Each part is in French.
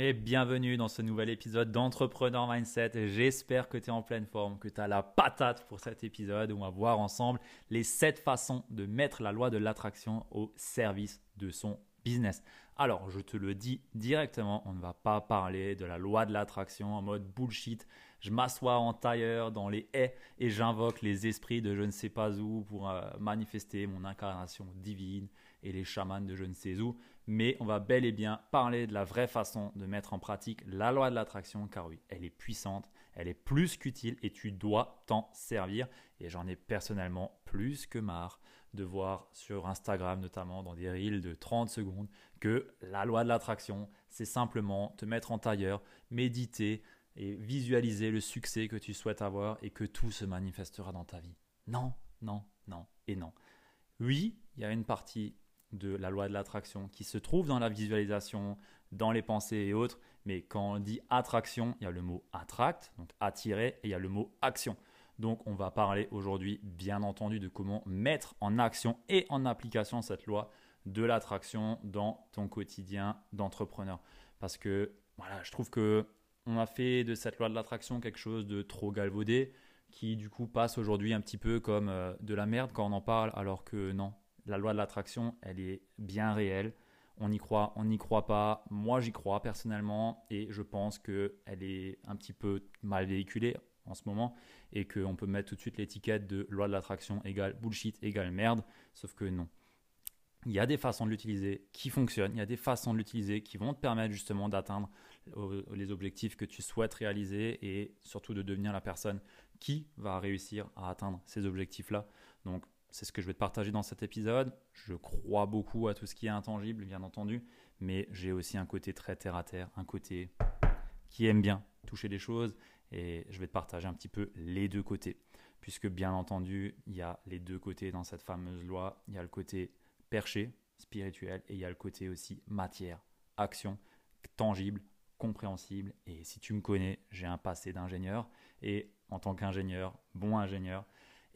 Et bienvenue dans ce nouvel épisode d'Entrepreneur Mindset. J'espère que tu es en pleine forme, que tu as la patate pour cet épisode où on va voir ensemble les 7 façons de mettre la loi de l'attraction au service de son business. Alors, je te le dis directement, on ne va pas parler de la loi de l'attraction en mode bullshit. Je m'assois en tailleur dans les haies et j'invoque les esprits de je ne sais pas où pour euh, manifester mon incarnation divine et les chamans de je ne sais où mais on va bel et bien parler de la vraie façon de mettre en pratique la loi de l'attraction, car oui, elle est puissante, elle est plus qu'utile et tu dois t'en servir. Et j'en ai personnellement plus que marre de voir sur Instagram, notamment dans des reels de 30 secondes, que la loi de l'attraction, c'est simplement te mettre en tailleur, méditer et visualiser le succès que tu souhaites avoir et que tout se manifestera dans ta vie. Non, non, non et non. Oui, il y a une partie de la loi de l'attraction qui se trouve dans la visualisation, dans les pensées et autres. Mais quand on dit attraction, il y a le mot attract, donc attirer, et il y a le mot action. Donc on va parler aujourd'hui, bien entendu, de comment mettre en action et en application cette loi de l'attraction dans ton quotidien d'entrepreneur. Parce que voilà, je trouve que on a fait de cette loi de l'attraction quelque chose de trop galvaudé, qui du coup passe aujourd'hui un petit peu comme euh, de la merde quand on en parle, alors que non, la loi de l'attraction, elle est bien réelle. On y croit, on n'y croit pas. Moi, j'y crois personnellement et je pense qu'elle est un petit peu mal véhiculée en ce moment et qu'on peut mettre tout de suite l'étiquette de loi de l'attraction égale bullshit égale merde. Sauf que non. Il y a des façons de l'utiliser qui fonctionnent, il y a des façons de l'utiliser qui vont te permettre justement d'atteindre les objectifs que tu souhaites réaliser et surtout de devenir la personne qui va réussir à atteindre ces objectifs-là. Donc c'est ce que je vais te partager dans cet épisode. Je crois beaucoup à tout ce qui est intangible, bien entendu, mais j'ai aussi un côté très terre à terre, un côté qui aime bien toucher des choses, et je vais te partager un petit peu les deux côtés, puisque bien entendu, il y a les deux côtés dans cette fameuse loi. Il y a le côté perché, spirituel, et il y a le côté aussi matière, action, tangible, compréhensible. Et si tu me connais, j'ai un passé d'ingénieur, et en tant qu'ingénieur, bon ingénieur,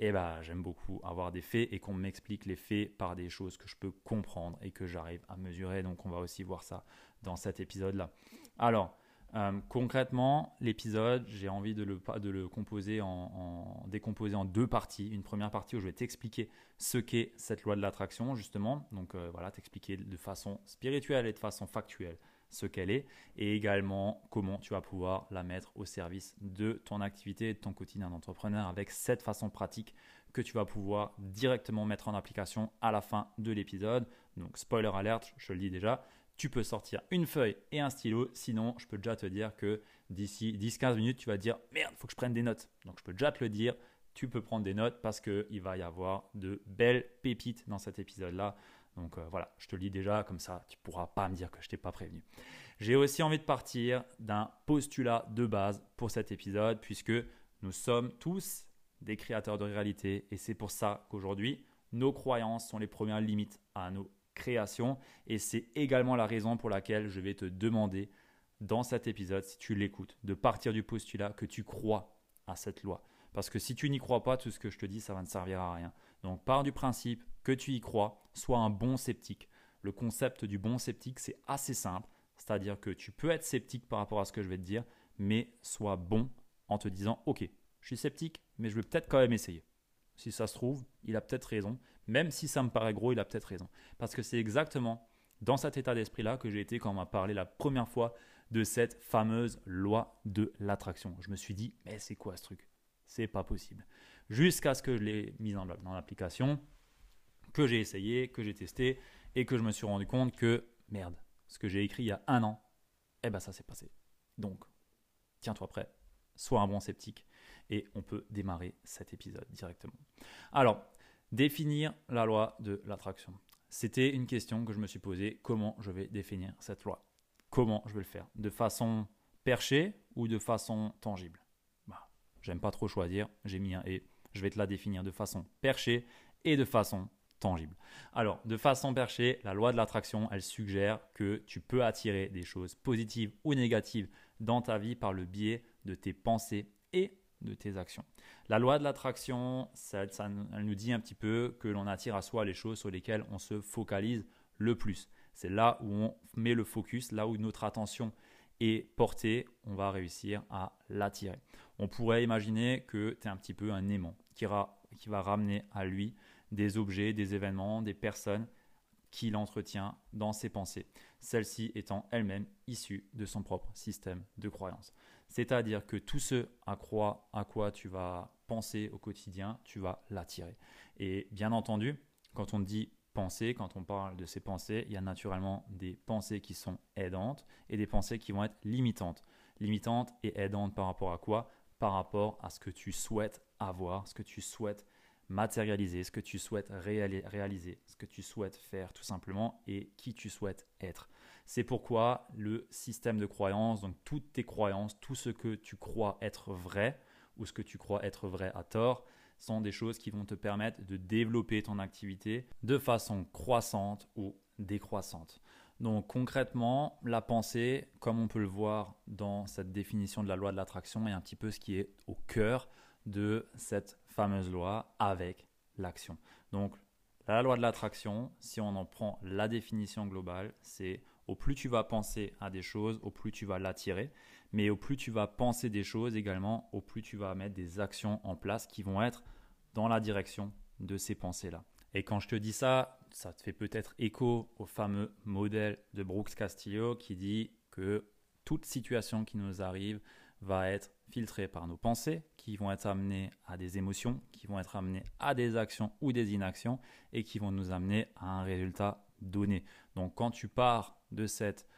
et eh ben, j'aime beaucoup avoir des faits et qu'on m'explique les faits par des choses que je peux comprendre et que j'arrive à mesurer. Donc on va aussi voir ça dans cet épisode-là. Alors, euh, concrètement, l'épisode, j'ai envie de le, composer en, décomposer en deux parties. Une première partie où je vais t'expliquer ce qu'est cette loi de l'attraction, justement. Donc euh, voilà, t'expliquer de façon spirituelle et de façon factuelle ce qu'elle est et également comment tu vas pouvoir la mettre au service de ton activité de ton quotidien d'entrepreneur avec cette façon pratique que tu vas pouvoir directement mettre en application à la fin de l'épisode. Donc spoiler alert, je le dis déjà, tu peux sortir une feuille et un stylo, sinon je peux déjà te dire que d'ici 10-15 minutes, tu vas dire merde, faut que je prenne des notes. Donc je peux déjà te le dire, tu peux prendre des notes parce qu'il va y avoir de belles pépites dans cet épisode-là. Donc euh, voilà, je te le dis déjà, comme ça tu pourras pas me dire que je t'ai pas prévenu. J'ai aussi envie de partir d'un postulat de base pour cet épisode, puisque nous sommes tous des créateurs de réalité, et c'est pour ça qu'aujourd'hui, nos croyances sont les premières limites à nos créations, et c'est également la raison pour laquelle je vais te demander dans cet épisode, si tu l'écoutes, de partir du postulat que tu crois à cette loi. Parce que si tu n'y crois pas, tout ce que je te dis, ça va ne servir à rien. Donc pars du principe que tu y crois, sois un bon sceptique. Le concept du bon sceptique, c'est assez simple, c'est-à-dire que tu peux être sceptique par rapport à ce que je vais te dire, mais sois bon en te disant, ok, je suis sceptique, mais je vais peut-être quand même essayer. Si ça se trouve, il a peut-être raison, même si ça me paraît gros, il a peut-être raison. Parce que c'est exactement dans cet état d'esprit-là que j'ai été quand on m'a parlé la première fois de cette fameuse loi de l'attraction. Je me suis dit, mais c'est quoi ce truc? C'est pas possible. Jusqu'à ce que je l'ai mise dans l'application, que j'ai essayé, que j'ai testé et que je me suis rendu compte que merde, ce que j'ai écrit il y a un an, eh ben ça s'est passé. Donc, tiens-toi prêt, sois un bon sceptique et on peut démarrer cet épisode directement. Alors, définir la loi de l'attraction. C'était une question que je me suis posée, comment je vais définir cette loi? Comment je vais le faire? De façon perchée ou de façon tangible? Bah, J'aime pas trop choisir, j'ai mis un et. Je vais te la définir de façon perchée et de façon Alors, de façon perchée, la loi de l'attraction, elle suggère que tu peux attirer des choses positives ou négatives dans ta vie par le biais de tes pensées et de tes actions. La loi de l'attraction, ça, elle nous dit un petit peu que l'on attire à soi les choses sur lesquelles on se focalise le plus. C'est là où on met le focus, là où notre attention est portée, on va réussir à l'attirer. On pourrait imaginer que tu es un petit peu un aimant qui va ramener à lui des objets, des événements, des personnes qu'il entretient dans ses pensées, celles-ci étant elles-mêmes issues de son propre système de croyance. C'est-à-dire que tout ce à quoi, à quoi tu vas penser au quotidien, tu vas l'attirer. Et bien entendu, quand on dit penser, quand on parle de ces pensées, il y a naturellement des pensées qui sont aidantes et des pensées qui vont être limitantes. Limitantes et aidantes par rapport à quoi? Par rapport à ce que tu souhaites avoir, ce que tu souhaites matérialiser, ce que tu souhaites réaliser, ce que tu souhaites faire tout simplement et qui tu souhaites être. C'est pourquoi le système de croyance, donc toutes tes croyances, tout ce que tu crois être vrai ou ce que tu crois être vrai à tort, sont des choses qui vont te permettre de développer ton activité de façon croissante ou décroissante. Donc concrètement, la pensée, comme on peut le voir dans cette définition de la loi de l'attraction, est un petit peu ce qui est au cœur de cette fameuse loi avec l'action. Donc, la loi de l'attraction, si on en prend la définition globale, c'est au plus tu vas penser à des choses, au plus tu vas l'attirer, mais au plus tu vas penser des choses également, au plus tu vas mettre des actions en place qui vont être dans la direction de ces pensées-là. Et quand je te dis ça, ça te fait peut-être écho au fameux modèle de Brooks Castillo qui dit que toute situation qui nous arrive va être filtrés par nos pensées, qui vont être amenées à des émotions, qui vont être amenées à des actions ou des inactions, et qui vont nous amener à un résultat donné. Donc quand tu pars de cette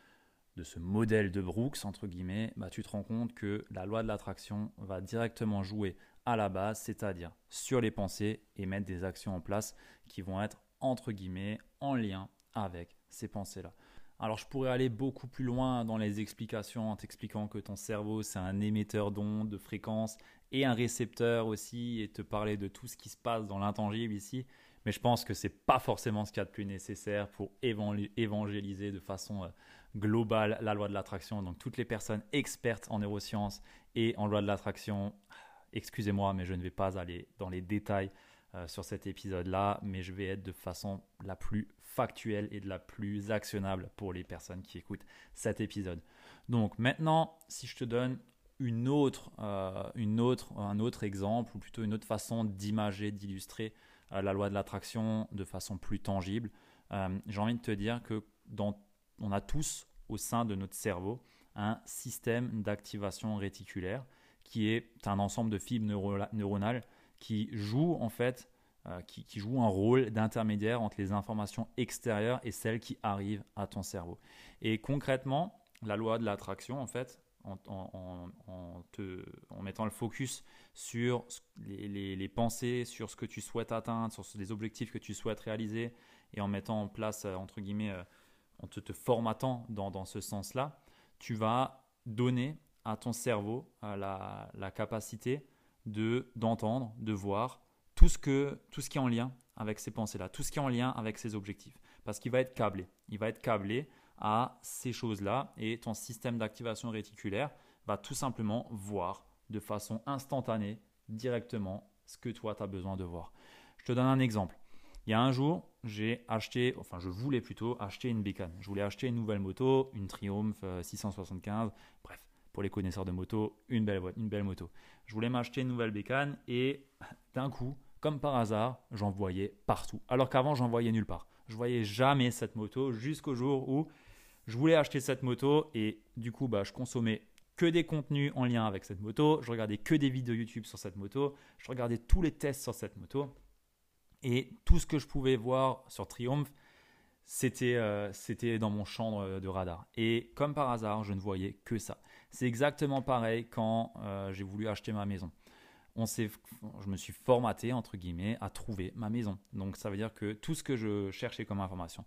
de ce modèle de Brooks, entre guillemets, bah, tu te rends compte que la loi de l'attraction va directement jouer à la base, c'est-à-dire sur les pensées et mettre des actions en place qui vont être, entre guillemets, en lien avec ces pensées-là. Alors je pourrais aller beaucoup plus loin dans les explications en t'expliquant que ton cerveau c'est un émetteur d'ondes, de fréquences et un récepteur aussi et te parler de tout ce qui se passe dans l'intangible ici. Mais je pense que c'est pas forcément ce qu'il y a de plus nécessaire pour évangéliser de façon euh, globale la loi de l'attraction. Donc toutes les personnes expertes en neurosciences et en loi de l'attraction, excusez-moi, mais je ne vais pas aller dans les détails euh, sur cet épisode-là, mais je vais être de façon la plus factuelle et de la plus actionnable pour les personnes qui écoutent cet épisode. Donc maintenant, si je te donne une autre, euh, une autre, un autre exemple, ou plutôt une autre façon d'imager, d'illustrer euh, la loi de l'attraction de façon plus tangible, euh, j'ai envie de te dire que dans, on a tous au sein de notre cerveau un système d'activation réticulaire qui est un ensemble de fibres neuronales qui joue en fait euh, qui, joue un rôle d'intermédiaire entre les informations extérieures et celles qui arrivent à ton cerveau. Et concrètement, la loi de l'attraction, en fait, en, mettant le focus sur les, pensées, sur ce que tu souhaites atteindre, sur les objectifs que tu souhaites réaliser, et en mettant en place, euh, entre guillemets, euh, en te, formatant dans, dans ce sens-là, tu vas donner à ton cerveau la, la capacité de d'entendre, de voir, tout ce, que, tout ce qui est en lien avec ces pensées-là, tout ce qui est en lien avec ces objectifs. Parce qu'il va être câblé. Il va être câblé à ces choses-là et ton système d'activation réticulaire va tout simplement voir de façon instantanée, directement, ce que toi, tu as besoin de voir. Je te donne un exemple. Il y a un jour, j'ai acheté, enfin je voulais plutôt acheter une bécane. Je voulais acheter une nouvelle moto, une Triumph 675, euh, bref, pour les connaisseurs de moto, une belle, une belle moto. Je voulais m'acheter une nouvelle bécane et d'un coup, comme par hasard, j'en voyais partout. Alors qu'avant, j'en voyais nulle part. Je voyais jamais cette moto jusqu'au jour où je voulais acheter cette moto et du coup, bah, je consommais que des contenus en lien avec cette moto. Je regardais que des vidéos YouTube sur cette moto. Je regardais tous les tests sur cette moto. Et tout ce que je pouvais voir sur Triumph, c'était euh, dans mon champ de, radar. Et comme par hasard, je ne voyais que ça. C'est exactement pareil quand euh, j'ai voulu acheter ma maison on je me suis formaté, entre guillemets, à trouver ma maison. Donc ça veut dire que tout ce que je cherchais comme information,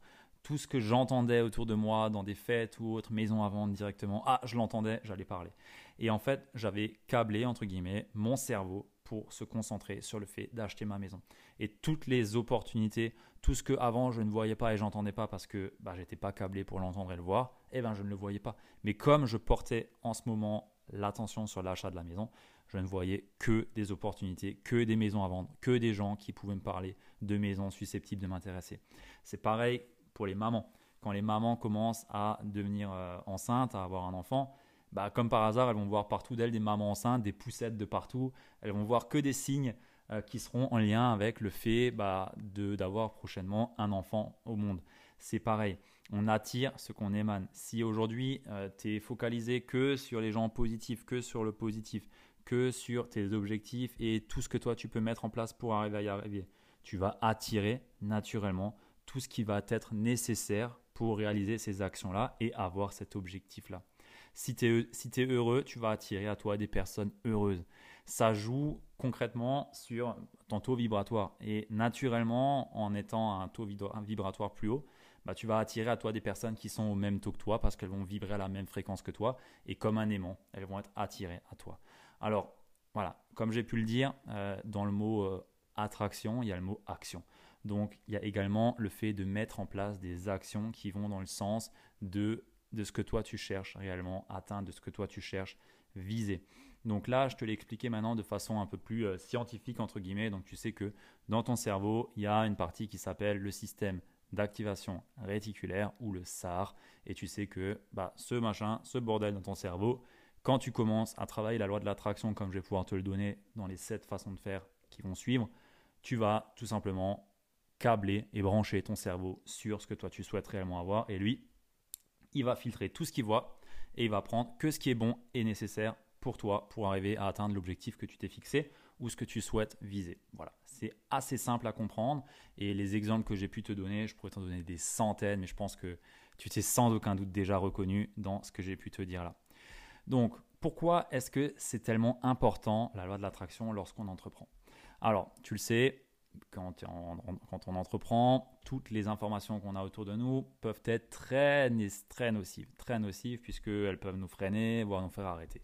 tout ce que j'entendais autour de moi dans des fêtes ou autres maisons à vendre directement, ah, je l'entendais, j'allais parler. Et en fait, j'avais câblé, entre guillemets, mon cerveau pour se concentrer sur le fait d'acheter ma maison. Et toutes les opportunités, tout ce que avant je ne voyais pas et j'entendais pas parce que bah, j'étais pas câblé pour l'entendre et le voir, eh ben je ne le voyais pas. Mais comme je portais en ce moment l'attention sur l'achat de la maison, je ne voyais que des opportunités, que des maisons à vendre, que des gens qui pouvaient me parler de maisons susceptibles de m'intéresser. C'est pareil pour les mamans. Quand les mamans commencent à devenir euh, enceintes, à avoir un enfant, bah, comme par hasard, elles vont voir partout d'elles des mamans enceintes, des poussettes de partout. Elles vont voir que des signes euh, qui seront en lien avec le fait bah, d'avoir prochainement un enfant au monde. C'est pareil, on attire ce qu'on émane. Si aujourd'hui euh, tu es focalisé que sur les gens positifs, que sur le positif, que sur tes objectifs et tout ce que toi tu peux mettre en place pour arriver à y arriver, tu vas attirer naturellement tout ce qui va être nécessaire pour réaliser ces actions-là et avoir cet objectif-là. Si tu es, heureux, tu vas attirer à toi des personnes heureuses. Ça joue concrètement sur ton taux vibratoire. Et naturellement, en étant un taux vibratoire plus haut, bah, tu vas attirer à toi des personnes qui sont au même taux que toi parce qu'elles vont vibrer à la même fréquence que toi. Et comme un aimant, elles vont être attirées à toi. Alors, voilà, comme j'ai pu le dire, euh, dans le mot euh, attraction, il y a le mot action. Donc, il y a également le fait de mettre en place des actions qui vont dans le sens de ce que toi tu cherches réellement atteindre, de ce que toi tu cherches viser. Donc là, je te l'ai expliqué maintenant de façon un peu plus euh, scientifique, entre guillemets. Donc tu sais que dans ton cerveau, il y a une partie qui s'appelle le système d'activation réticulaire ou le SAR. Et tu sais que bah, ce machin, ce bordel dans ton cerveau, quand tu commences à travailler la loi de l'attraction, comme je vais pouvoir te le donner dans les 7 façons de faire qui vont suivre, tu vas tout simplement câbler et brancher ton cerveau sur ce que toi tu souhaites réellement avoir. Et lui, il va filtrer tout ce qu'il voit et il va prendre que ce qui est bon et nécessaire pour toi pour arriver à atteindre l'objectif que tu t'es fixé ou ce que tu souhaites viser. Voilà, c'est assez simple à comprendre et les exemples que j'ai pu te donner, je pourrais t'en donner des centaines, mais je pense que tu t'es sans aucun doute déjà reconnu dans ce que j'ai pu te dire là. Donc, pourquoi est-ce que c'est tellement important la loi de l'attraction lorsqu'on entreprend? Alors, tu le sais, quand on, entreprend, toutes les informations qu'on a autour de nous peuvent être très, très nocives, très nocives puisqu'elles peuvent nous freiner, voire nous faire arrêter.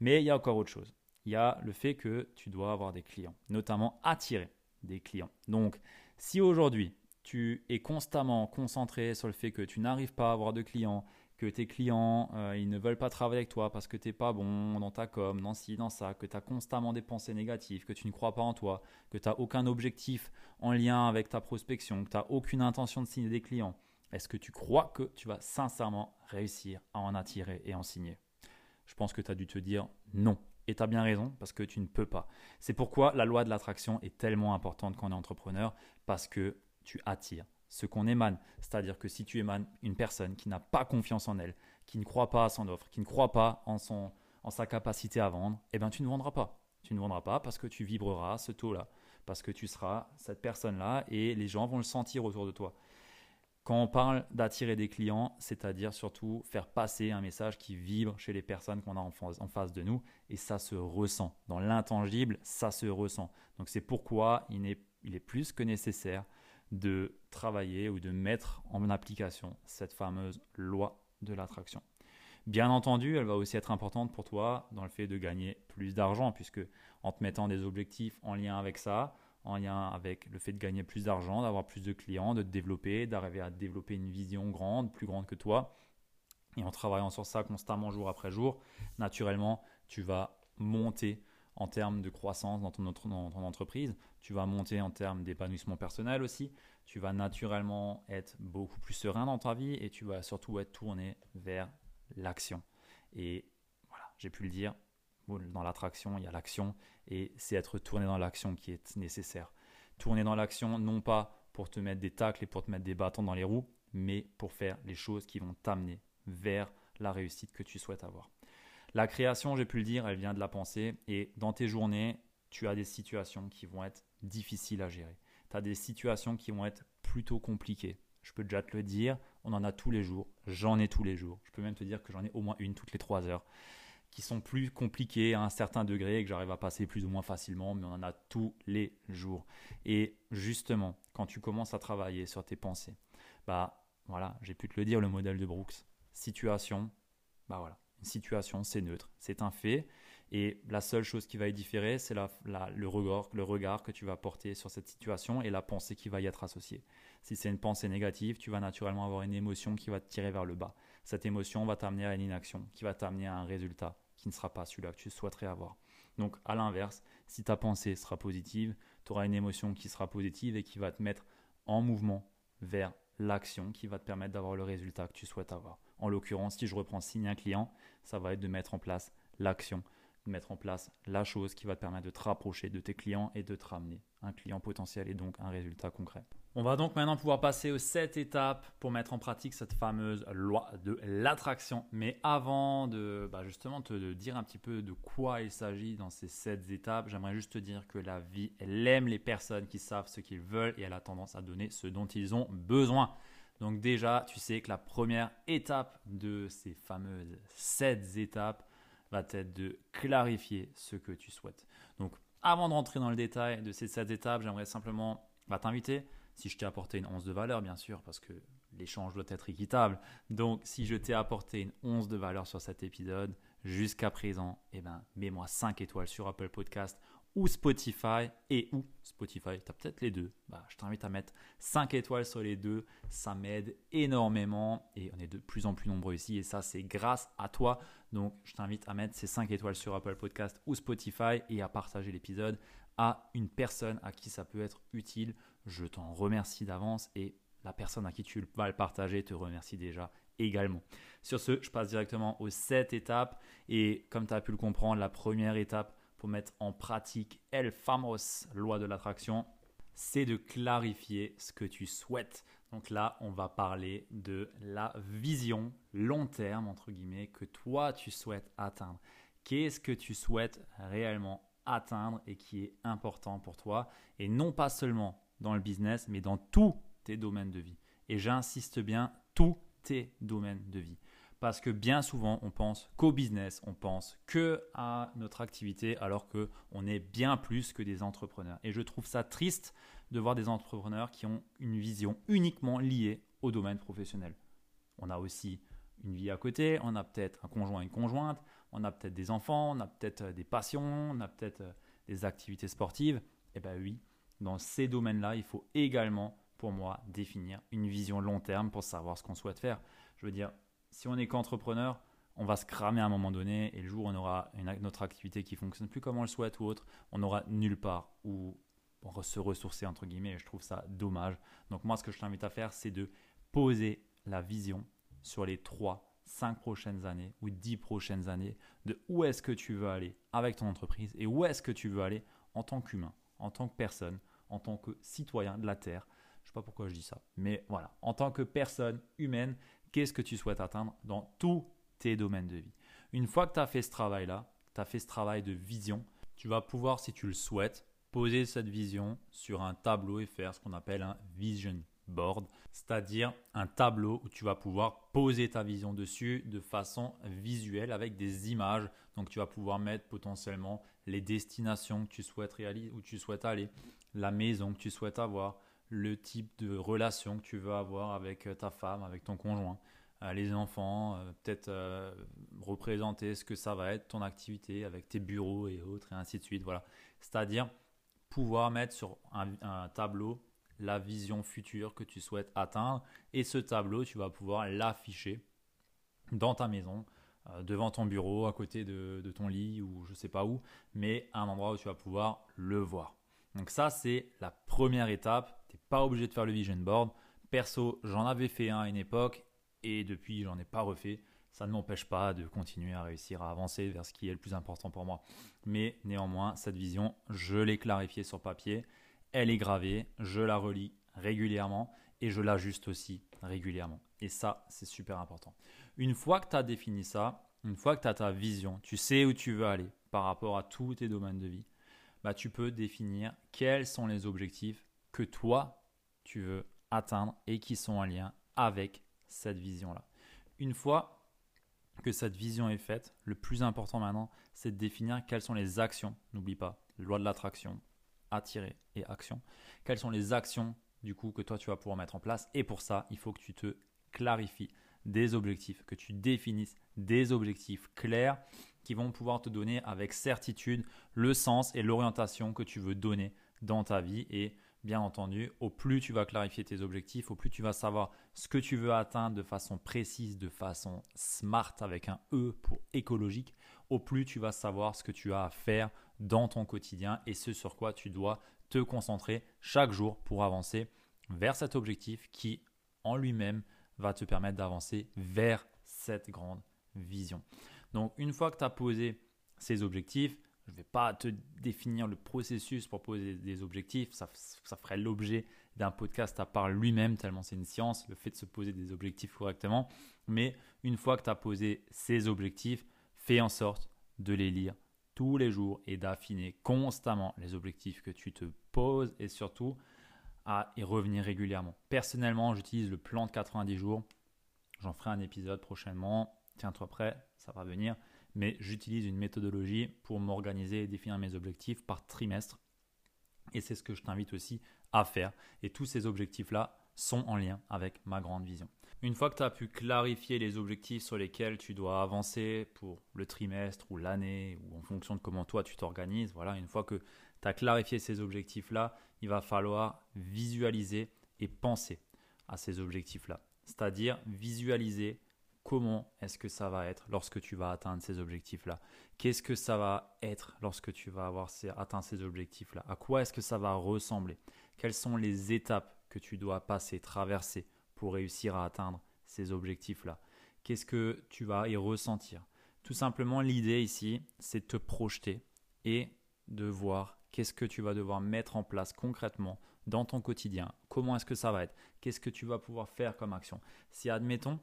Mais il y a encore autre chose. Il y a le fait que tu dois avoir des clients, notamment attirer des clients. Donc, si aujourd'hui tu es constamment concentré sur le fait que tu n'arrives pas à avoir de clients, que tes clients, euh, ils ne veulent pas travailler avec toi parce que tu n'es pas bon dans ta com, dans ci, dans ça, que tu as constamment des pensées négatives, que tu ne crois pas en toi, que tu n'as aucun objectif en lien avec ta prospection, que tu n'as aucune intention de signer des clients, est-ce que tu crois que tu vas sincèrement réussir à en attirer et en signer? Je pense que tu as dû te dire non. Et tu as bien raison parce que tu ne peux pas. C'est pourquoi la loi de l'attraction est tellement importante quand on est entrepreneur parce que tu attires ce qu'on émane. C'est-à-dire que si tu émanes une personne qui n'a pas confiance en elle, qui ne croit pas à son offre, qui ne croit pas en, son, en sa capacité à vendre, eh bien tu ne vendras pas. Tu ne vendras pas parce que tu vibreras ce taux-là, parce que tu seras cette personne-là et les gens vont le sentir autour de toi. Quand on parle d'attirer des clients, c'est-à-dire surtout faire passer un message qui vibre chez les personnes qu'on a en face de nous, et ça se ressent. Dans l'intangible, ça se ressent. Donc c'est pourquoi il est, il est plus que nécessaire de travailler ou de mettre en application cette fameuse loi de l'attraction. Bien entendu, elle va aussi être importante pour toi dans le fait de gagner plus d'argent, puisque en te mettant des objectifs en lien avec ça, en lien avec le fait de gagner plus d'argent, d'avoir plus de clients, de te développer, d'arriver à développer une vision grande, plus grande que toi, et en travaillant sur ça constamment jour après jour, naturellement, tu vas monter en termes de croissance dans ton, entreprise, tu vas monter en termes d'épanouissement personnel aussi, tu vas naturellement être beaucoup plus serein dans ta vie et tu vas surtout être tourné vers l'action. Et voilà, j'ai pu le dire, dans l'attraction, il y a l'action et c'est être tourné dans l'action qui est nécessaire. Tourner dans l'action, non pas pour te mettre des tacles et pour te mettre des bâtons dans les roues, mais pour faire les choses qui vont t'amener vers la réussite que tu souhaites avoir. La création, j'ai pu le dire, elle vient de la pensée. Et dans tes journées, tu as des situations qui vont être difficiles à gérer. Tu as des situations qui vont être plutôt compliquées. Je peux déjà te le dire, on en a tous les jours. J'en ai tous les jours. Je peux même te dire que j'en ai au moins une toutes les trois heures qui sont plus compliquées à un certain degré et que j'arrive à passer plus ou moins facilement, mais on en a tous les jours. Et justement, quand tu commences à travailler sur tes pensées, bah, voilà, j'ai pu te le dire, le modèle de Brooks. Situation, bah voilà, situation, c'est neutre, c'est un fait. Et la seule chose qui va y différer, c'est le, regard, le regard que tu vas porter sur cette situation et la pensée qui va y être associée. Si c'est une pensée négative, tu vas naturellement avoir une émotion qui va te tirer vers le bas. Cette émotion va t'amener à une inaction, qui va t'amener à un résultat qui ne sera pas celui-là que tu souhaiterais avoir. Donc à l'inverse, si ta pensée sera positive, tu auras une émotion qui sera positive et qui va te mettre en mouvement vers l'action qui va te permettre d'avoir le résultat que tu souhaites avoir. En l'occurrence, si je reprends signer un client, ça va être de mettre en place l'action mettre en place la chose qui va te permettre de te rapprocher de tes clients et de te ramener un client potentiel et donc un résultat concret. On va donc maintenant pouvoir passer aux 7 étapes pour mettre en pratique cette fameuse loi de l'attraction. Mais avant de bah, justement te dire un petit peu de quoi il s'agit dans ces 7 étapes, j'aimerais juste te dire que la vie, elle aime les personnes qui savent ce qu'ils veulent et elle a tendance à donner ce dont ils ont besoin. Donc déjà, tu sais que la première étape de ces fameuses 7 étapes, va être de clarifier ce que tu souhaites. Donc, avant de rentrer dans le détail de ces 7 étapes, j'aimerais simplement t'inviter, si je t'ai apporté une once de valeur, bien sûr, parce que l'échange doit être équitable. Donc, si je t'ai apporté une once de valeur sur cet épisode, jusqu'à présent, eh ben, mets-moi 5 étoiles sur Apple Podcast ou Spotify et ou Spotify, tu as peut-être les deux. Bah, je t'invite à mettre 5 étoiles sur les deux, ça m'aide énormément et on est de plus en plus nombreux ici et ça c'est grâce à toi. Donc je t'invite à mettre ces 5 étoiles sur Apple Podcast ou Spotify et à partager l'épisode à une personne à qui ça peut être utile. Je t'en remercie d'avance et la personne à qui tu vas le partager te remercie déjà également. Sur ce, je passe directement aux 7 étapes et comme tu as pu le comprendre, la première étape mettre en pratique El Famos, loi de l'attraction, c'est de clarifier ce que tu souhaites. Donc là, on va parler de la vision long terme, entre guillemets, que toi, tu souhaites atteindre. Qu'est-ce que tu souhaites réellement atteindre et qui est important pour toi? Et non pas seulement dans le business, mais dans tous tes domaines de vie. Et j'insiste bien, tous tes domaines de vie. Parce que bien souvent, on pense qu'au business, on pense que à notre activité, alors que on est bien plus que des entrepreneurs. Et je trouve ça triste de voir des entrepreneurs qui ont une vision uniquement liée au domaine professionnel. On a aussi une vie à côté, on a peut-être un conjoint et une conjointe, on a peut-être des enfants, on a peut-être euh, des passions, on a peut-être euh, des activités sportives. Eh bien oui, dans ces domaines-là, il faut également, pour moi, définir une vision long terme pour savoir ce qu'on souhaite faire. Je veux dire, si on n'est qu'entrepreneur, on va se cramer à un moment donné et le jour où on aura notre activité qui fonctionne plus comme on le souhaite ou autre, on n'aura nulle part où se ressourcer entre guillemets et je trouve ça dommage. Donc moi ce que je t'invite à faire c'est de poser la vision sur les 3, 5 prochaines années ou 10 prochaines années de où est-ce que tu veux aller avec ton entreprise et où est-ce que tu veux aller en tant qu'humain, en tant que personne, en tant que citoyen de la Terre. Je sais pas pourquoi je dis ça, mais voilà, en tant que personne humaine qu'est-ce que tu souhaites atteindre dans tous tes domaines de vie? Une fois que tu as fait ce travail-là, tu as fait ce travail de vision, tu vas pouvoir, si tu le souhaites, poser cette vision sur un tableau et faire ce qu'on appelle un vision board, c'est-à-dire un tableau où tu vas pouvoir poser ta vision dessus de façon visuelle avec des images. Donc tu vas pouvoir mettre potentiellement les destinations que tu souhaites réaliser, où tu souhaites aller, la maison que tu souhaites avoir, le type de relation que tu veux avoir avec euh, ta femme, avec ton conjoint, euh, les enfants, euh, peut-être représenter ce que ça va être ton activité avec tes bureaux et autres et ainsi de suite. Voilà. C'est-à-dire pouvoir mettre sur un, tableau la vision future que tu souhaites atteindre et ce tableau, tu vas pouvoir l'afficher dans ta maison, devant ton bureau, à côté de, ton lit ou je sais pas où, mais à un endroit où tu vas pouvoir le voir. Donc ça, c'est la première étape pas obligé de faire le vision board. Perso, j'en avais fait un à une époque et depuis, j'en ai pas refait. Ça ne m'empêche pas de continuer à réussir à avancer vers ce qui est le plus important pour moi. Mais néanmoins, cette vision, je l'ai clarifiée sur papier. Elle est gravée, je la relis régulièrement et je l'ajuste aussi régulièrement. Et ça, c'est super important. Une fois que tu as défini ça, une fois que tu as ta vision, tu sais où tu veux aller par rapport à tous tes domaines de vie, bah, tu peux définir quels sont les objectifs que toi, tu veux atteindre et qui sont en lien avec cette vision-là. Une fois que cette vision est faite, le plus important maintenant, c'est de définir quelles sont les actions. N'oublie pas, loi de l'attraction, attirer et action. Quelles sont les actions du coup que toi tu vas pouvoir mettre en place Et pour ça, il faut que tu te clarifies des objectifs, que tu définisses des objectifs clairs qui vont pouvoir te donner avec certitude le sens et l'orientation que tu veux donner dans ta vie. Et bien entendu, au plus tu vas clarifier tes objectifs, au plus tu vas savoir ce que tu veux atteindre de façon précise, de façon smart avec un E pour écologique, au plus tu vas savoir ce que tu as à faire dans ton quotidien et ce sur quoi tu dois te concentrer chaque jour pour avancer vers cet objectif qui en lui-même va te permettre d'avancer vers cette grande vision. Donc une fois que tu as posé ces objectifs, je ne vais pas te définir le processus pour poser des objectifs, ça, ferait l'objet d'un podcast à part lui-même, tellement c'est une science, le fait de se poser des objectifs correctement. Mais une fois que tu as posé ces objectifs, fais en sorte de les lire tous les jours et d'affiner constamment les objectifs que tu te poses et surtout à y revenir régulièrement. Personnellement, j'utilise le plan de 90 jours. J'en ferai un épisode prochainement. Tiens-toi prêt, ça va venir. Mais j'utilise une méthodologie pour m'organiser et définir mes objectifs par trimestre. Et c'est ce que je t'invite aussi à faire. Et tous ces objectifs-là sont en lien avec ma grande vision. Une fois que tu as pu clarifier les objectifs sur lesquels tu dois avancer pour le trimestre ou l'année ou en fonction de comment toi tu t'organises, voilà, une fois que tu as clarifié ces objectifs-là, il va falloir visualiser et penser à ces objectifs-là. C'est-à-dire visualiser comment est-ce que ça va être lorsque tu vas atteindre ces objectifs-là? Qu'est-ce que ça va être lorsque tu vas avoir atteint ces objectifs-là? À quoi est-ce que ça va ressembler? Quelles sont les étapes que tu dois passer, traverser pour réussir à atteindre ces objectifs-là? Qu'est-ce que tu vas y ressentir? Tout simplement, l'idée ici, c'est de te projeter et de voir qu'est-ce que tu vas devoir mettre en place concrètement dans ton quotidien, comment est-ce que ça va être, qu'est-ce que tu vas pouvoir faire comme action? Si, admettons,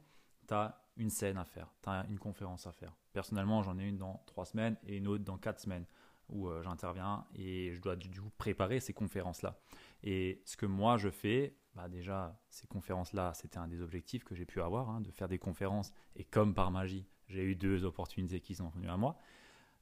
tu as une scène à faire, une conférence à faire. Personnellement, j'en ai une dans trois semaines et une autre dans quatre semaines où euh, j'interviens et je dois du coup préparer ces conférences-là. Et ce que moi je fais, bah déjà, ces conférences-là, c'était un des objectifs que j'ai pu avoir, hein, de faire des conférences. Et comme par magie, j'ai eu deux opportunités qui sont venues à moi.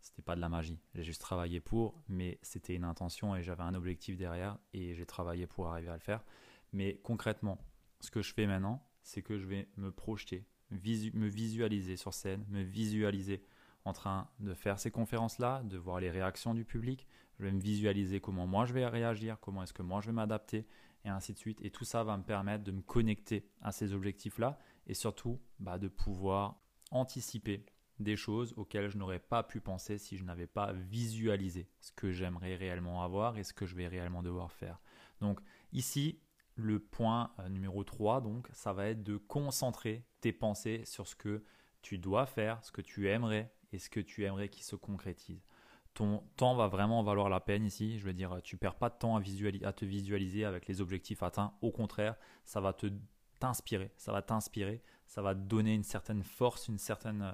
C'était pas de la magie. J'ai juste travaillé pour, mais c'était une intention et j'avais un objectif derrière et j'ai travaillé pour arriver à le faire. Mais concrètement, ce que je fais maintenant, c'est que je vais me projeter, me visualiser sur scène, me visualiser en train de faire ces conférences-là, de voir les réactions du public. Je vais me visualiser comment moi je vais réagir, comment est-ce que moi je vais m'adapter, et ainsi de suite. Et tout ça va me permettre de me connecter à ces objectifs-là et surtout bah, de pouvoir anticiper des choses auxquelles je n'aurais pas pu penser si je n'avais pas visualisé ce que j'aimerais réellement avoir et ce que je vais réellement devoir faire. Donc ici, le point euh, numéro 3, donc, ça va être de concentrer tes pensées sur ce que tu dois faire, ce que tu aimerais et ce que tu aimerais qui se concrétise. Ton temps va vraiment valoir la peine ici. Je veux dire, tu perds pas de temps à, à te visualiser avec les objectifs atteints. Au contraire, ça va te t'inspirer, ça va t'inspirer, ça va te donner une certaine force, une certaine euh,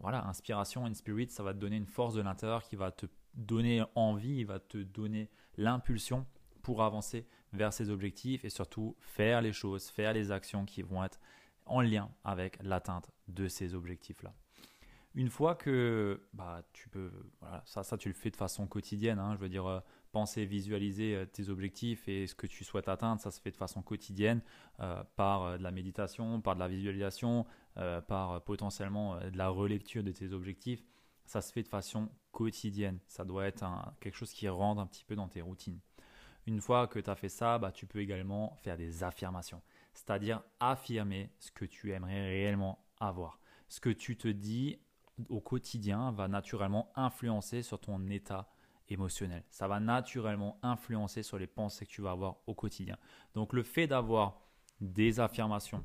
voilà, inspiration, une spirit, ça va te donner une force de l'intérieur qui va te donner envie, il va te donner l'impulsion pour avancer vers ces objectifs et surtout faire les choses, faire les actions qui vont être en lien avec l'atteinte de ces objectifs-là. Une fois que bah, tu peux, voilà, ça, ça tu le fais de façon quotidienne, hein, je veux dire, euh, penser, visualiser euh, tes objectifs et ce que tu souhaites atteindre, ça se fait de façon quotidienne euh, par de la méditation, par de la visualisation, par potentiellement de la relecture de tes objectifs. Ça se fait de façon quotidienne. Ça doit être quelque chose qui rentre un petit peu dans tes routines. Une fois que tu as fait ça, bah, tu peux également faire des affirmations, c'est-à-dire affirmer ce que tu aimerais réellement avoir. Ce que tu te dis au quotidien va naturellement influencer sur ton état émotionnel. Ça va naturellement influencer sur les pensées que tu vas avoir au quotidien. Donc le fait d'avoir des affirmations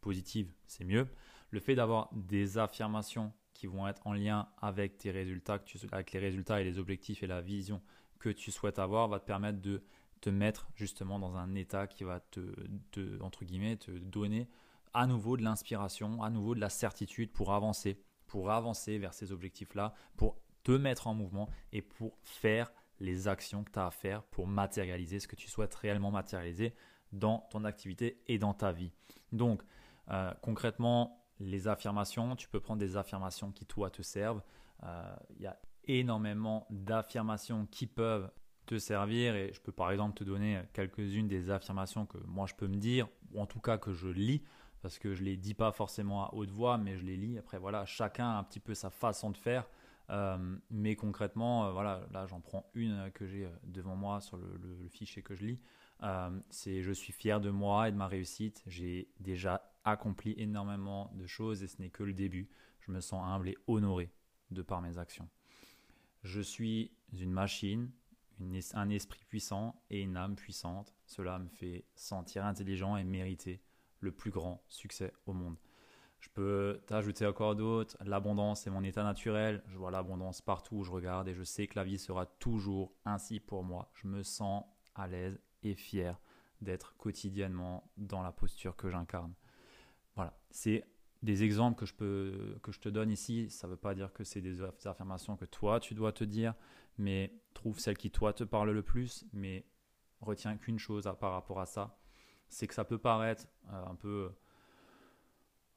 positives, c'est mieux. Le fait d'avoir des affirmations qui vont être en lien avec tes résultats, avec les résultats et les objectifs et la vision que tu souhaites avoir, va te permettre de te mettre justement dans un état qui va te, entre guillemets, te donner à nouveau de l'inspiration, à nouveau de la certitude pour avancer, pour avancer vers ces objectifs-là, pour te mettre en mouvement et pour faire les actions que tu as à faire pour matérialiser ce que tu souhaites réellement matérialiser dans ton activité et dans ta vie. Donc, euh, concrètement, les affirmations, tu peux prendre des affirmations qui, toi, te servent. Euh, il y a énormément d'affirmations qui peuvent te servir et je peux par exemple te donner quelques-unes des affirmations que moi je peux me dire ou en tout cas que je lis, parce que je les dis pas forcément à haute voix, mais je les lis. Après, voilà, chacun a un petit peu sa façon de faire. Euh, mais concrètement, euh, voilà, là j'en prends une que j'ai devant moi sur le, fichier que je lis. c'est je suis fier de moi et de ma réussite. J'ai déjà accompli énormément de choses et ce n'est que le début. Je me sens humble et honoré de par mes actions. Je suis une machine, un esprit puissant et une âme puissante. Cela me fait sentir intelligent et mériter le plus grand succès au monde. Je peux t'ajouter encore d'autres. L'abondance est mon état naturel. Je vois l'abondance partout où je regarde et je sais que la vie sera toujours ainsi pour moi. Je me sens à l'aise et fier d'être quotidiennement dans la posture que j'incarne. Voilà, c'est des exemples que je, peux, que je te donne ici, ça ne veut pas dire que c'est des affirmations que toi tu dois te dire, mais trouve celle qui toi te parle le plus, mais retiens qu'une chose par rapport à ça, c'est que ça peut paraître euh, un peu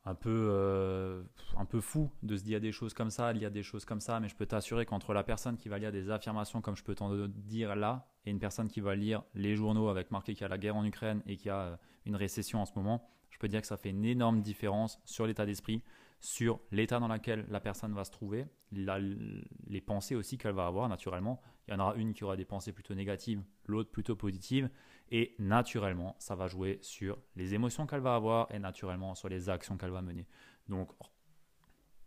un peu, euh, un peu fou de se dire des choses comme ça, lire des choses comme ça, mais je peux t'assurer qu'entre la personne qui va lire des affirmations comme je peux t'en dire là, et une personne qui va lire les journaux avec marqué qu'il y a la guerre en Ukraine et qu'il y a euh, une récession en ce moment, je peux dire que ça fait une énorme différence sur l'état d'esprit, sur l'état dans lequel la personne va se trouver, les pensées aussi qu'elle va avoir naturellement. Il y en aura une qui aura des pensées plutôt négatives, l'autre plutôt positives, et naturellement, ça va jouer sur les émotions qu'elle va avoir et naturellement sur les actions qu'elle va mener. Donc,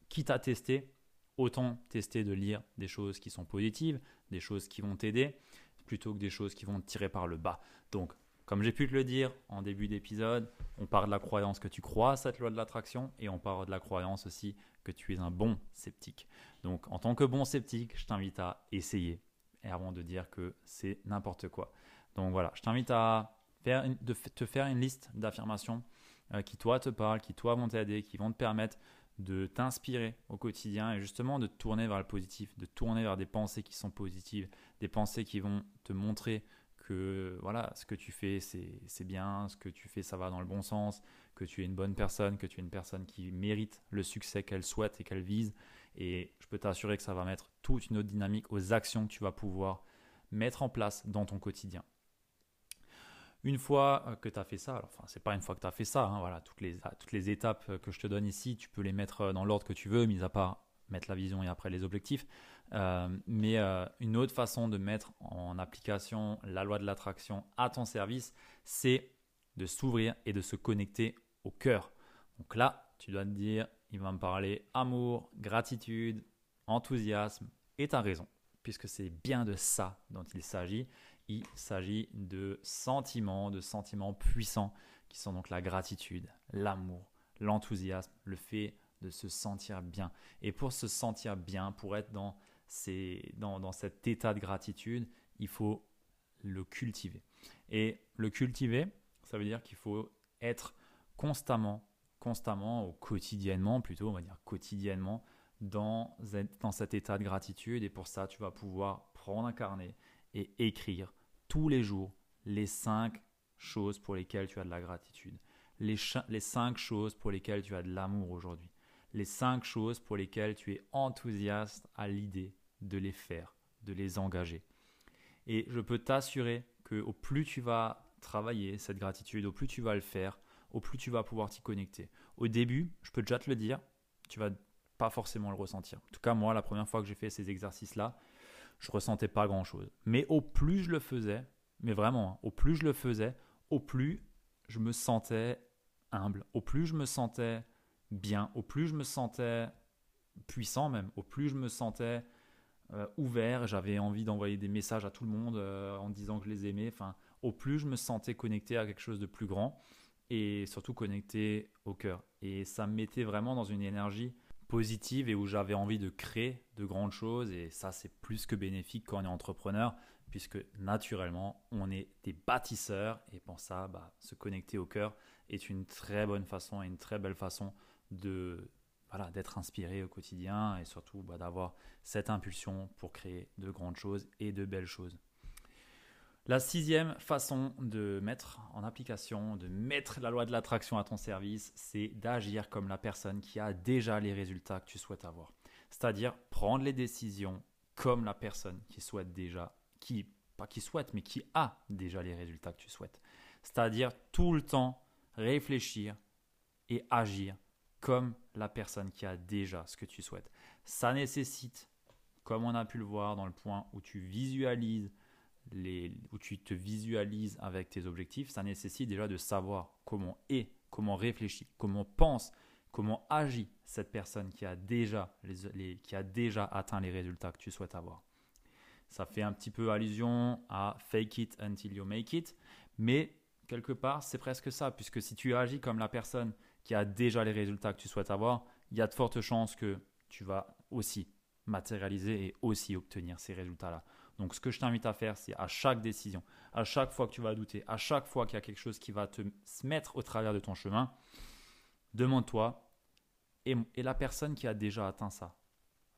quitte à tester, autant tester de lire des choses qui sont positives, des choses qui vont t'aider, plutôt que des choses qui vont tirer par le bas. Donc, comme j'ai pu te le dire en début d'épisode, on parle de la croyance que tu crois à cette loi de l'attraction et on parle de la croyance aussi que tu es un bon sceptique. Donc en tant que bon sceptique, je t'invite à essayer et avant de dire que c'est n'importe quoi. Donc voilà, je t'invite à te faire une liste d'affirmations euh, qui toi te parlent, qui toi vont t'aider, qui vont te permettre de t'inspirer au quotidien et justement de tourner vers le positif, de tourner vers des pensées qui sont positives, des pensées qui vont te montrer que voilà, ce que tu fais, c'est bien, ce que tu fais, ça va dans le bon sens, que tu es une bonne personne, que tu es une personne qui mérite le succès qu'elle souhaite et qu'elle vise. Et je peux t'assurer que ça va mettre toute une autre dynamique aux actions que tu vas pouvoir mettre en place dans ton quotidien. Une fois euh, que tu as fait ça, alors enfin c'est pas une fois que tu as fait ça, hein, voilà, toutes les, toutes les étapes que je te donne ici, tu peux les mettre euh, dans l'ordre que tu veux, mis à part mettre la vision et après les objectifs. Euh, mais euh, une autre façon de mettre en application la loi de l'attraction à ton service, c'est de s'ouvrir et de se connecter au cœur. Donc là, tu dois te dire, il va me parler amour, gratitude, enthousiasme, et tu as raison, puisque c'est bien de ça dont il s'agit. Il s'agit de sentiments, de sentiments puissants, qui sont donc la gratitude, l'amour, l'enthousiasme, le fait de se sentir bien. Et pour se sentir bien, pour être dans, ces, dans, dans cet état de gratitude, il faut le cultiver. Et le cultiver, ça veut dire qu'il faut être constamment, constamment ou quotidiennement, plutôt on va dire quotidiennement, dans, dans cet état de gratitude. Et pour ça, tu vas pouvoir prendre un carnet et écrire tous les jours les cinq choses pour lesquelles tu as de la gratitude. Les, les cinq choses pour lesquelles tu as de l'amour aujourd'hui les cinq choses pour lesquelles tu es enthousiaste à l'idée de les faire, de les engager. Et je peux t'assurer que au plus tu vas travailler cette gratitude, au plus tu vas le faire, au plus tu vas pouvoir t'y connecter. Au début, je peux déjà te le dire, tu vas pas forcément le ressentir. En tout cas, moi, la première fois que j'ai fait ces exercices-là, je ressentais pas grand-chose. Mais au plus je le faisais, mais vraiment, hein, au plus je le faisais, au plus je me sentais humble, au plus je me sentais bien, au plus je me sentais puissant même, au plus je me sentais euh, ouvert, j'avais envie d'envoyer des messages à tout le monde euh, en disant que je les aimais, enfin, au plus je me sentais connecté à quelque chose de plus grand et surtout connecté au cœur. Et ça me mettait vraiment dans une énergie positive et où j'avais envie de créer de grandes choses. Et ça c'est plus que bénéfique quand on est entrepreneur puisque naturellement on est des bâtisseurs. Et pour ça bah, se connecter au cœur est une très bonne façon et une très belle façon de voilà, d'être inspiré au quotidien et surtout bah, d'avoir cette impulsion pour créer de grandes choses et de belles choses. La sixième façon de mettre en application, de mettre la loi de l'attraction à ton service, c'est d'agir comme la personne qui a déjà les résultats que tu souhaites avoir. C'est-à-dire prendre les décisions comme la personne qui souhaite déjà, qui, pas qui souhaite, mais qui a déjà les résultats que tu souhaites. C'est-à-dire tout le temps réfléchir et agir comme la personne qui a déjà ce que tu souhaites. Ça nécessite, comme on a pu le voir dans le point où tu visualises les, où tu te visualises avec tes objectifs, ça nécessite déjà de savoir comment est, comment réfléchit, comment pense, comment agit cette personne qui a déjà, les, qui a déjà atteint les résultats que tu souhaites avoir. Ça fait un petit peu allusion à fake it until you make it, mais quelque part, c'est presque ça, puisque si tu agis comme la personne qui a déjà les résultats que tu souhaites avoir, il y a de fortes chances que tu vas aussi matérialiser et aussi obtenir ces résultats-là. Donc ce que je t'invite à faire, c'est à chaque décision, à chaque fois que tu vas douter, à chaque fois qu'il y a quelque chose qui va te mettre au travers de ton chemin, demande-toi, et, et, la personne qui a déjà atteint ça,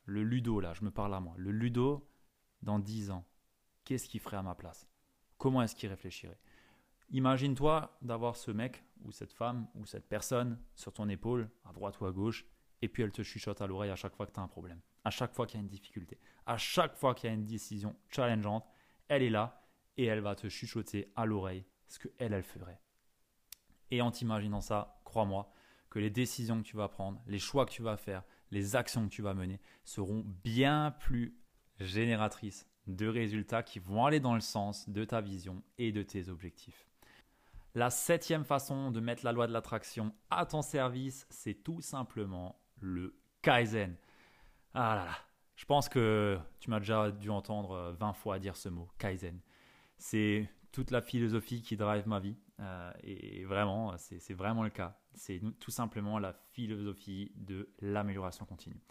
le Ludo là, je me parle à moi, le Ludo dans 10 ans, qu'est-ce qu'il ferait à ma place? Comment est-ce qu'il réfléchirait? Imagine-toi d'avoir ce mec ou cette femme ou cette personne sur ton épaule, à droite ou à gauche, et puis elle te chuchote à l'oreille à chaque fois que tu as un problème, à chaque fois qu'il y a une difficulté, à chaque fois qu'il y a une décision challengeante, elle est là et elle va te chuchoter à l'oreille ce que elle, elle ferait. Et en t'imaginant ça, crois-moi, que les décisions que tu vas prendre, les choix que tu vas faire, les actions que tu vas mener seront bien plus génératrices de résultats qui vont aller dans le sens de ta vision et de tes objectifs. La septième façon de mettre la loi de l'attraction à ton service, c'est tout simplement le Kaizen. Ah là là, je pense que tu m'as déjà dû entendre 20 fois dire ce mot, Kaizen. C'est toute la philosophie qui drive ma vie. Euh, et vraiment, c'est vraiment le cas. C'est tout simplement la philosophie de l'amélioration continue.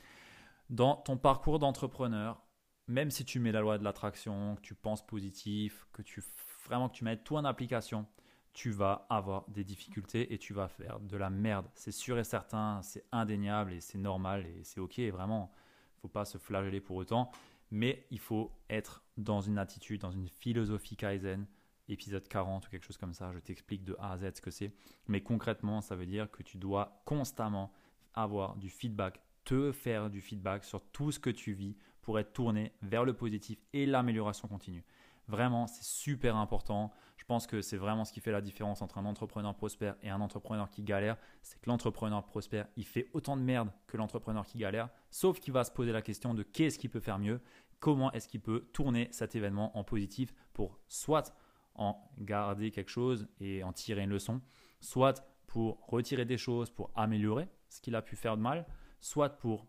Dans ton parcours d'entrepreneur, même si tu mets la loi de l'attraction, que tu penses positif, que tu vraiment que tu mets tout en application, tu vas avoir des difficultés et tu vas faire de la merde. C'est sûr et certain, c'est indéniable et c'est normal et c'est ok. Vraiment, il faut pas se flageller pour autant, mais il faut être dans une attitude, dans une philosophie kaizen. Épisode 40 ou quelque chose comme ça, je t'explique de A à Z ce que c'est. Mais concrètement, ça veut dire que tu dois constamment avoir du feedback, te faire du feedback sur tout ce que tu vis pour être tourné vers le positif et l'amélioration continue. Vraiment, c'est super important. Je pense que c'est vraiment ce qui fait la différence entre un entrepreneur prospère et un entrepreneur qui galère. C'est que l'entrepreneur prospère, il fait autant de merde que l'entrepreneur qui galère, sauf qu'il va se poser la question de qu'est-ce qu'il peut faire mieux, comment est-ce qu'il peut tourner cet événement en positif pour soit en garder quelque chose et en tirer une leçon, soit pour retirer des choses, pour améliorer ce qu'il a pu faire de mal, soit pour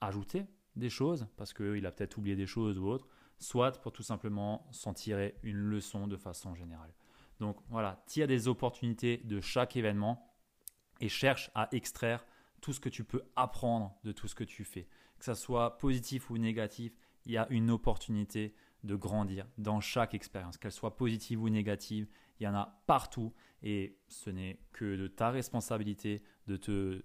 ajouter des choses, parce qu'il a peut-être oublié des choses ou autre, soit pour tout simplement s'en tirer une leçon de façon générale. Donc voilà, tire des opportunités de chaque événement et cherche à extraire tout ce que tu peux apprendre de tout ce que tu fais. Que ce soit positif ou négatif, il y a une opportunité de grandir dans chaque expérience, qu'elle soit positive ou négative, il y en a partout et ce n'est que de ta responsabilité de te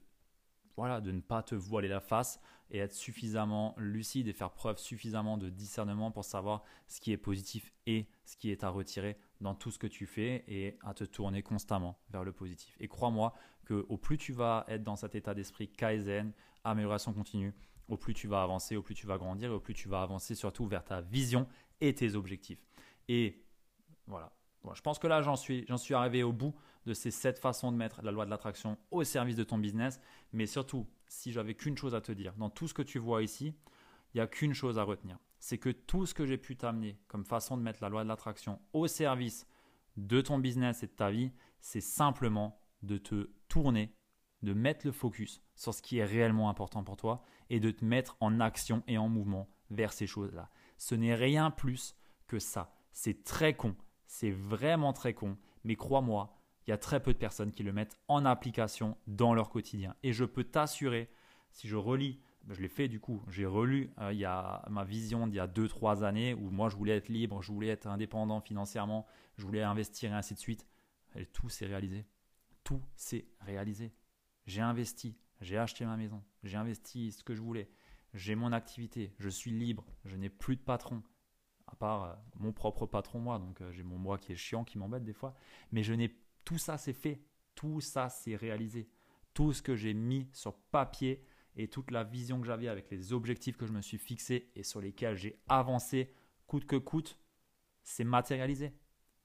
voilà, de ne pas te voiler la face et être suffisamment lucide et faire preuve suffisamment de discernement pour savoir ce qui est positif et ce qui est à retirer dans tout ce que tu fais et à te tourner constamment vers le positif. Et crois-moi que au plus tu vas être dans cet état d'esprit kaizen, amélioration continue, au plus tu vas avancer, au plus tu vas grandir et au plus tu vas avancer surtout vers ta vision et tes objectifs. Et voilà, je pense que là, j'en suis, j'en suis arrivé au bout de ces sept façons de mettre la loi de l'attraction au service de ton business. Mais surtout, si j'avais qu'une chose à te dire, dans tout ce que tu vois ici, il n'y a qu'une chose à retenir. C'est que tout ce que j'ai pu t'amener comme façon de mettre la loi de l'attraction au service de ton business et de ta vie, c'est simplement de te tourner, de mettre le focus sur ce qui est réellement important pour toi et de te mettre en action et en mouvement vers ces choses-là. Ce n'est rien plus que ça. C'est très con, c'est vraiment très con, mais crois-moi, il y a très peu de personnes qui le mettent en application dans leur quotidien. Et je peux t'assurer, si je relis, ben, je l'ai fait du coup, j'ai relu euh, il y a ma vision d'il y a 2-3 années où moi je voulais être libre, je voulais être indépendant financièrement, je voulais investir et ainsi de suite. Et tout s'est réalisé. Tout s'est réalisé. J'ai investi, j'ai acheté ma maison, j'ai investi ce que je voulais, j'ai mon activité, je suis libre, je n'ai plus de patron, à part euh, mon propre patron moi, donc euh, j'ai mon moi qui est chiant, qui m'embête des fois, mais je n'ai tout ça c'est fait, tout ça c'est réalisé, tout ce que j'ai mis sur papier et toute la vision que j'avais avec les objectifs que je me suis fixés et sur lesquels j'ai avancé coûte que coûte, c'est matérialisé.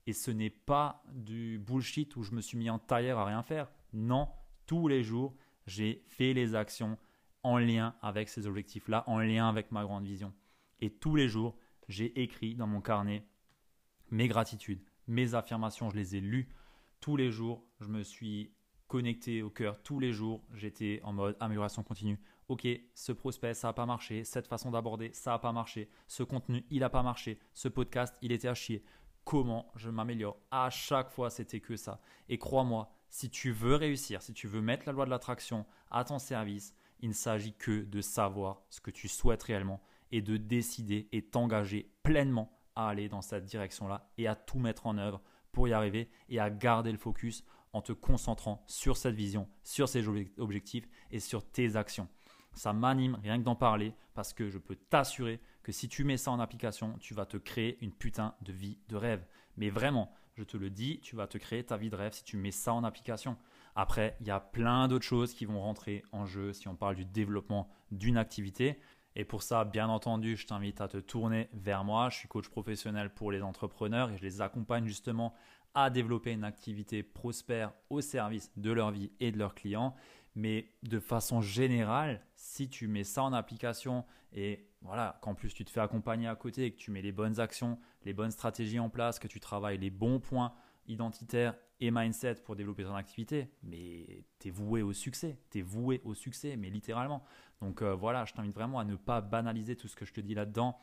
Et ce n'est pas du bullshit où je me suis mis en tailleur à rien faire. Non, tous les jours, j'ai fait les actions en lien avec ces objectifs-là, en lien avec ma grande vision. Et tous les jours, j'ai écrit dans mon carnet mes gratitudes, mes affirmations, je les ai lues. Tous les jours, je me suis connecté au cœur. Tous les jours, j'étais en mode amélioration continue. Ok, ce prospect, ça n'a pas marché. Cette façon d'aborder, ça n'a pas marché. Ce contenu, il n'a pas marché. Ce podcast, il était à chier. Comment je m'améliore? À chaque fois, c'était que ça. Et crois-moi, si tu veux réussir, si tu veux mettre la loi de l'attraction à ton service, il ne s'agit que de savoir ce que tu souhaites réellement et de décider et t'engager pleinement à aller dans cette direction-là et à tout mettre en œuvre pour y arriver et à garder le focus en te concentrant sur cette vision, sur ces objectifs et sur tes actions. Ça m'anime rien que d'en parler parce que je peux t'assurer que si tu mets ça en application, tu vas te créer une putain de vie de rêve. Mais vraiment, je te le dis, tu vas te créer ta vie de rêve si tu mets ça en application. Après, il y a plein d'autres choses qui vont rentrer en jeu si on parle du développement d'une activité. Et pour ça, bien entendu, je t'invite à te tourner vers moi. Je suis coach professionnel pour les entrepreneurs et je les accompagne justement à développer une activité prospère au service de leur vie et de leurs clients. Mais de façon générale, si tu mets ça en application et voilà, qu'en plus tu te fais accompagner à côté et que tu mets les bonnes actions, les bonnes stratégies en place, que tu travailles les bons points identitaires et mindset pour développer ton activité, mais tu es voué au succès, tu es voué au succès, mais littéralement. Donc euh, voilà, je t'invite vraiment à ne pas banaliser tout ce que je te dis là-dedans.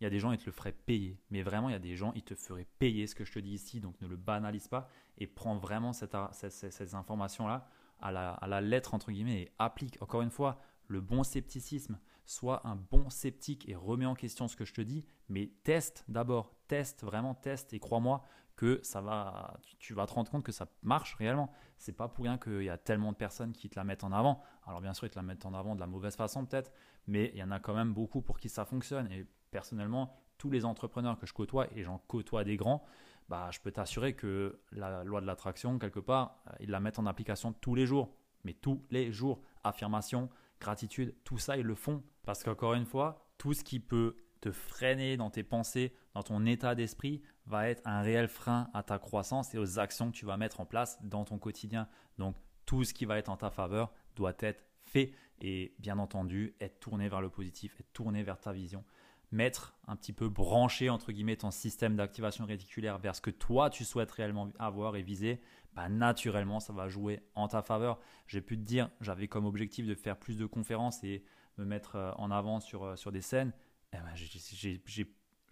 Il y a des gens, ils te le feraient payer. Mais vraiment, il y a des gens, ils te feraient payer ce que je te dis ici. Donc ne le banalise pas et prends vraiment cette, ces informations-là à la, à la lettre, entre guillemets, et applique. Encore une fois, le bon scepticisme. Sois un bon sceptique et remets en question ce que je te dis, mais teste d'abord, teste, vraiment teste et crois-moi que ça va, tu, vas te rendre compte que ça marche réellement. C'est pas pour rien qu'il y a tellement de personnes qui te la mettent en avant. Alors bien sûr, ils te la mettent en avant de la mauvaise façon peut-être, mais il y en a quand même beaucoup pour qui ça fonctionne. Et personnellement, tous les entrepreneurs que je côtoie, et j'en côtoie des grands, bah, je peux t'assurer que la loi de l'attraction, quelque part, euh, ils la mettent en application tous les jours. Mais tous les jours. Affirmation, gratitude, tout ça, ils le font. Parce qu'encore une fois, tout ce qui peut te freiner dans tes pensées, dans ton état d'esprit, va être un réel frein à ta croissance et aux actions que tu vas mettre en place dans ton quotidien. Donc, tout ce qui va être en ta faveur doit être fait et bien entendu, être tourné vers le positif, être tourné vers ta vision mettre un petit peu branché entre guillemets ton système d'activation réticulaire vers ce que toi tu souhaites réellement avoir et viser, bah, naturellement ça va jouer en ta faveur. J'ai pu te dire, j'avais comme objectif de faire plus de conférences et me mettre euh, en avant sur, euh, sur des scènes. Eh ben,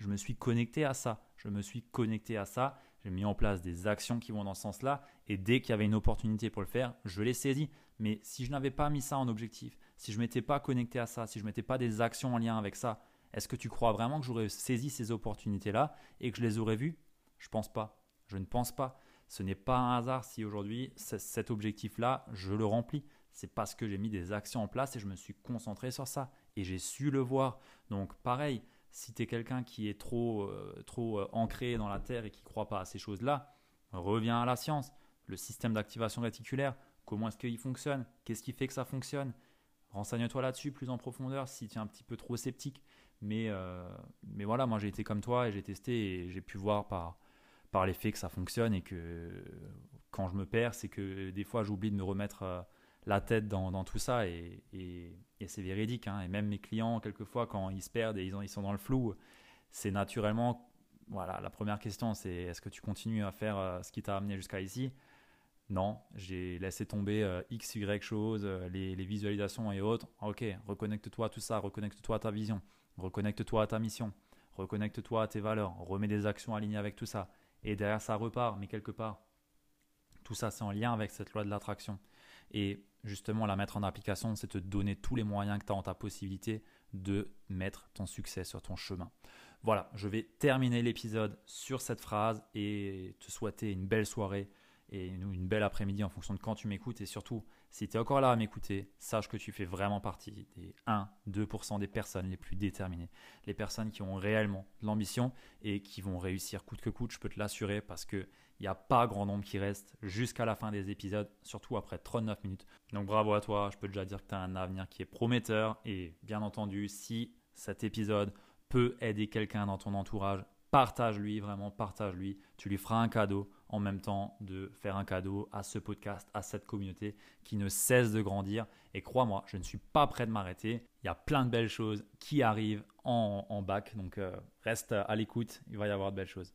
je me suis connecté à ça. Je me suis connecté à ça. J'ai mis en place des actions qui vont dans ce sens-là. Et dès qu'il y avait une opportunité pour le faire, je l'ai saisi. Mais si je n'avais pas mis ça en objectif, si je ne m'étais pas connecté à ça, si je ne mettais pas des actions en lien avec ça, est-ce que tu crois vraiment que j'aurais saisi ces opportunités-là et que je les aurais vues? Je pense pas. Je ne pense pas. Ce n'est pas un hasard si aujourd'hui cet objectif-là, je le remplis. C'est parce que j'ai mis des actions en place et je me suis concentré sur ça et j'ai su le voir. Donc pareil, si tu es quelqu'un qui est trop, euh, euh, ancré dans la terre et qui ne croit pas à ces choses-là, reviens à la science. Le système d'activation réticulaire, comment est-ce qu'il fonctionne? Qu'est-ce qui fait que ça fonctionne? Renseigne-toi là-dessus plus en profondeur si tu es un petit peu trop sceptique. Mais, euh, mais voilà, moi j'ai été comme toi et j'ai testé et j'ai pu voir par, par les que ça fonctionne et que quand je me perds, c'est que des fois j'oublie de me remettre la tête dans, tout ça et, c'est véridique. Hein. Et même mes clients, quelquefois, quand ils se perdent et ils, ont, ils sont dans le flou, c'est naturellement. Voilà, la première question, c'est est-ce que tu continues à faire euh, ce qui t'a amené jusqu'à ici? Non, j'ai laissé tomber X, Y choses, les, les visualisations et autres. Ok, reconnecte-toi à tout ça, reconnecte-toi à ta vision. Reconnecte-toi à ta mission, reconnecte-toi à tes valeurs, remets des actions alignées avec tout ça. Et derrière, ça repart, mais quelque part, tout ça, c'est en lien avec cette loi de l'attraction. Et justement, la mettre en application, c'est te donner tous les moyens que tu as en ta possibilité de mettre ton succès sur ton chemin. Voilà, je vais terminer l'épisode sur cette phrase et te souhaiter une belle soirée et une belle après-midi en fonction de quand tu m'écoutes. Et surtout, si tu es encore là à m'écouter, sache que tu fais vraiment partie des 1-2% des personnes les plus déterminées. Les personnes qui ont réellement l'ambition et qui vont réussir coûte que coûte, je peux te l'assurer, parce qu'il n'y a pas grand nombre qui reste jusqu'à la fin des épisodes, surtout après 39 minutes. Donc bravo à toi, je peux déjà dire que tu as un avenir qui est prometteur. Et bien entendu, si cet épisode peut aider quelqu'un dans ton entourage, partage-lui, vraiment partage-lui. Tu lui feras un cadeau en même temps de faire un cadeau à ce podcast, à cette communauté qui ne cesse de grandir. Et crois-moi, je ne suis pas prêt de m'arrêter. Il y a plein de belles choses qui arrivent en, bac. Donc euh, reste à l'écoute, il va y avoir de belles choses.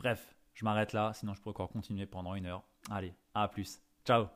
Bref, je m'arrête là, sinon je peux encore continuer pendant une heure. Allez, à plus. Ciao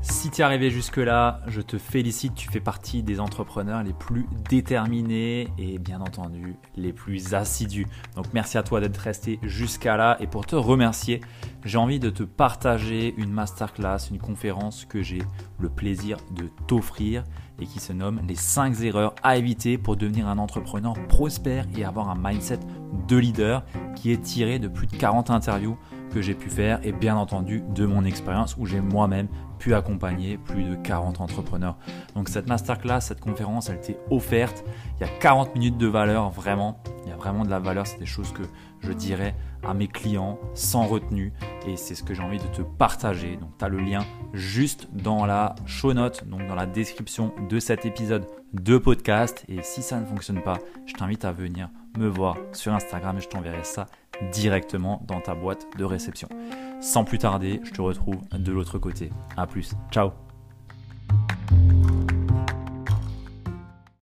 Si tu es arrivé jusque-là, je te félicite, tu fais partie des entrepreneurs les plus déterminés et bien entendu les plus assidus. Donc merci à toi d'être resté jusqu'à là et pour te remercier, j'ai envie de te partager une masterclass, une conférence que j'ai le plaisir de t'offrir et qui se nomme les 5 erreurs à éviter pour devenir un entrepreneur prospère et avoir un mindset de leader qui est tiré de plus de 40 interviews que j'ai pu faire et bien entendu de mon expérience où j'ai moi-même pu accompagner plus de 40 entrepreneurs. Donc cette masterclass, cette conférence, elle était offerte. Il y a 40 minutes de valeur, vraiment. Il y a vraiment de la valeur. C'est des choses que je dirais à mes clients sans retenue et c'est ce que j'ai envie de te partager. Donc tu as le lien juste dans la show note, donc dans la description de cet épisode de podcast. Et si ça ne fonctionne pas, je t'invite à venir me voir sur Instagram et je t'enverrai ça directement dans ta boîte de réception. Sans plus tarder, je te retrouve de l'autre côté. A plus. Ciao